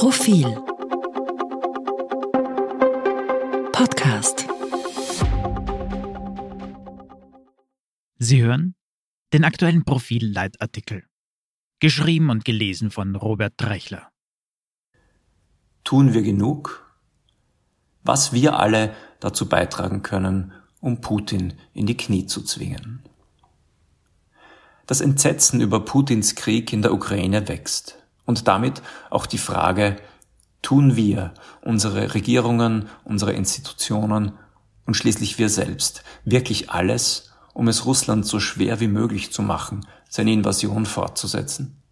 Profil Podcast Sie hören den aktuellen Profil-Leitartikel, geschrieben und gelesen von Robert Drechler. Tun wir genug? Was wir alle dazu beitragen können, um Putin in die Knie zu zwingen. Das Entsetzen über Putins Krieg in der Ukraine wächst und damit auch die Frage, tun wir, unsere Regierungen, unsere Institutionen und schließlich wir selbst wirklich alles, um es Russland so schwer wie möglich zu machen, seine Invasion fortzusetzen?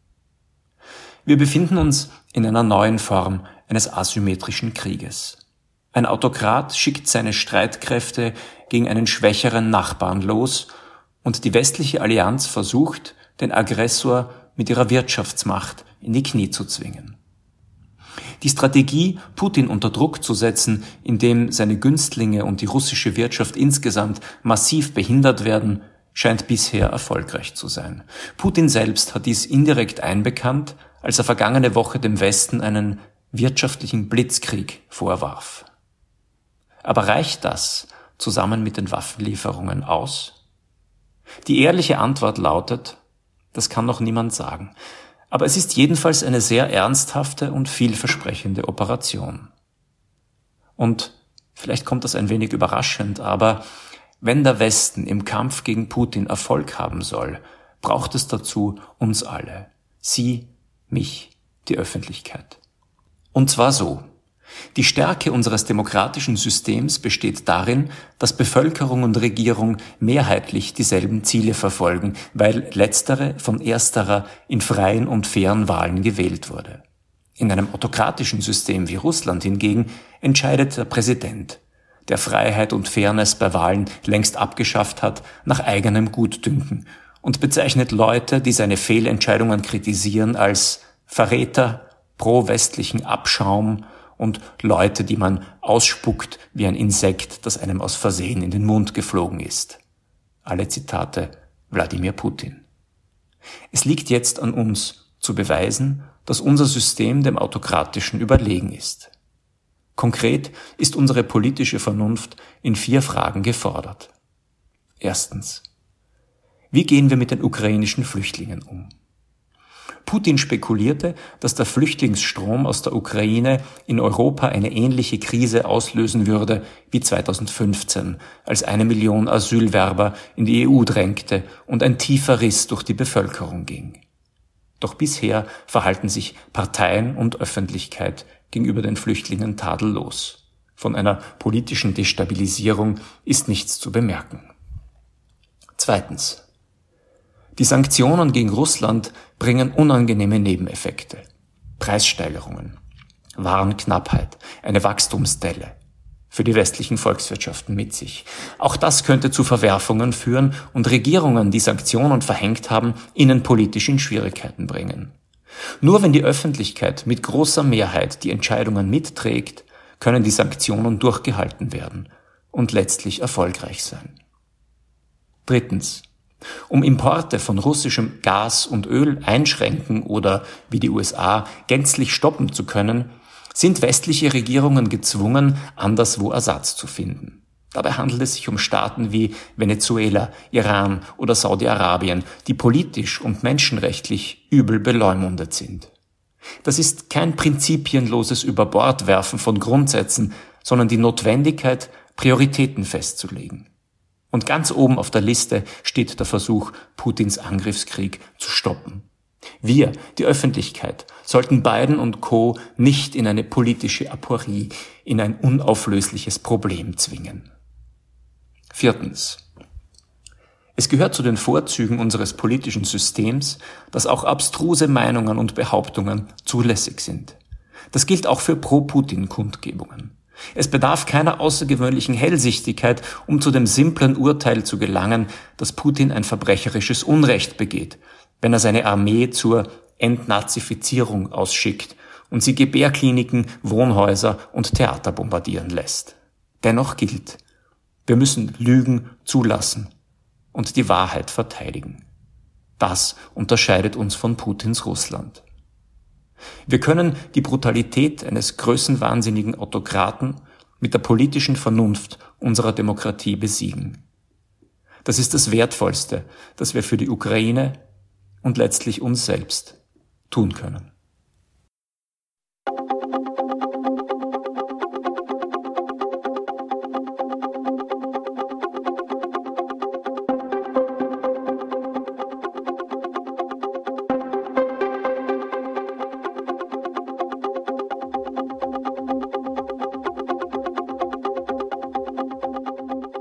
Wir befinden uns in einer neuen Form eines asymmetrischen Krieges. Ein Autokrat schickt seine Streitkräfte gegen einen schwächeren Nachbarn los und die westliche Allianz versucht, den Aggressor mit ihrer Wirtschaftsmacht in die Knie zu zwingen. Die Strategie, Putin unter Druck zu setzen, indem seine Günstlinge und die russische Wirtschaft insgesamt massiv behindert werden, scheint bisher erfolgreich zu sein. Putin selbst hat dies indirekt einbekannt, als er vergangene Woche dem Westen einen wirtschaftlichen Blitzkrieg vorwarf. Aber reicht das zusammen mit den Waffenlieferungen aus? Die ehrliche Antwort lautet, das kann noch niemand sagen. Aber es ist jedenfalls eine sehr ernsthafte und vielversprechende Operation. Und vielleicht kommt das ein wenig überraschend, aber wenn der Westen im Kampf gegen Putin Erfolg haben soll, braucht es dazu uns alle. Sie, mich, die Öffentlichkeit. Und zwar so. Die Stärke unseres demokratischen Systems besteht darin, dass Bevölkerung und Regierung mehrheitlich dieselben Ziele verfolgen, weil letztere von ersterer in freien und fairen Wahlen gewählt wurde. In einem autokratischen System wie Russland hingegen entscheidet der Präsident, der Freiheit und Fairness bei Wahlen längst abgeschafft hat, nach eigenem Gutdünken und bezeichnet Leute, die seine Fehlentscheidungen kritisieren, als Verräter, pro-westlichen Abschaum und Leute, die man ausspuckt wie ein Insekt, das einem aus Versehen in den Mund geflogen ist. Alle Zitate Wladimir Putin. Es liegt jetzt an uns zu beweisen, dass unser System dem autokratischen überlegen ist. Konkret ist unsere politische Vernunft in vier Fragen gefordert. Erstens. Wie gehen wir mit den ukrainischen Flüchtlingen um? Putin spekulierte, dass der Flüchtlingsstrom aus der Ukraine in Europa eine ähnliche Krise auslösen würde wie 2015, als eine Million Asylwerber in die EU drängte und ein tiefer Riss durch die Bevölkerung ging. Doch bisher verhalten sich Parteien und Öffentlichkeit gegenüber den Flüchtlingen tadellos. Von einer politischen Destabilisierung ist nichts zu bemerken. Zweitens. Die Sanktionen gegen Russland bringen unangenehme Nebeneffekte. Preissteigerungen, Warenknappheit, eine Wachstumsdelle für die westlichen Volkswirtschaften mit sich. Auch das könnte zu Verwerfungen führen und Regierungen, die Sanktionen verhängt haben, innenpolitisch in Schwierigkeiten bringen. Nur wenn die Öffentlichkeit mit großer Mehrheit die Entscheidungen mitträgt, können die Sanktionen durchgehalten werden und letztlich erfolgreich sein. Drittens. Um Importe von russischem Gas und Öl einschränken oder, wie die USA, gänzlich stoppen zu können, sind westliche Regierungen gezwungen, anderswo Ersatz zu finden. Dabei handelt es sich um Staaten wie Venezuela, Iran oder Saudi-Arabien, die politisch und menschenrechtlich übel beleumundet sind. Das ist kein prinzipienloses Überbordwerfen von Grundsätzen, sondern die Notwendigkeit, Prioritäten festzulegen. Und ganz oben auf der Liste steht der Versuch, Putins Angriffskrieg zu stoppen. Wir, die Öffentlichkeit, sollten Biden und Co. nicht in eine politische Aporie, in ein unauflösliches Problem zwingen. Viertens. Es gehört zu den Vorzügen unseres politischen Systems, dass auch abstruse Meinungen und Behauptungen zulässig sind. Das gilt auch für Pro-Putin-Kundgebungen. Es bedarf keiner außergewöhnlichen Hellsichtigkeit, um zu dem simplen Urteil zu gelangen, dass Putin ein verbrecherisches Unrecht begeht, wenn er seine Armee zur Entnazifizierung ausschickt und sie Gebärkliniken, Wohnhäuser und Theater bombardieren lässt. Dennoch gilt, wir müssen Lügen zulassen und die Wahrheit verteidigen. Das unterscheidet uns von Putins Russland. Wir können die Brutalität eines größenwahnsinnigen Autokraten mit der politischen Vernunft unserer Demokratie besiegen. Das ist das Wertvollste, das wir für die Ukraine und letztlich uns selbst tun können.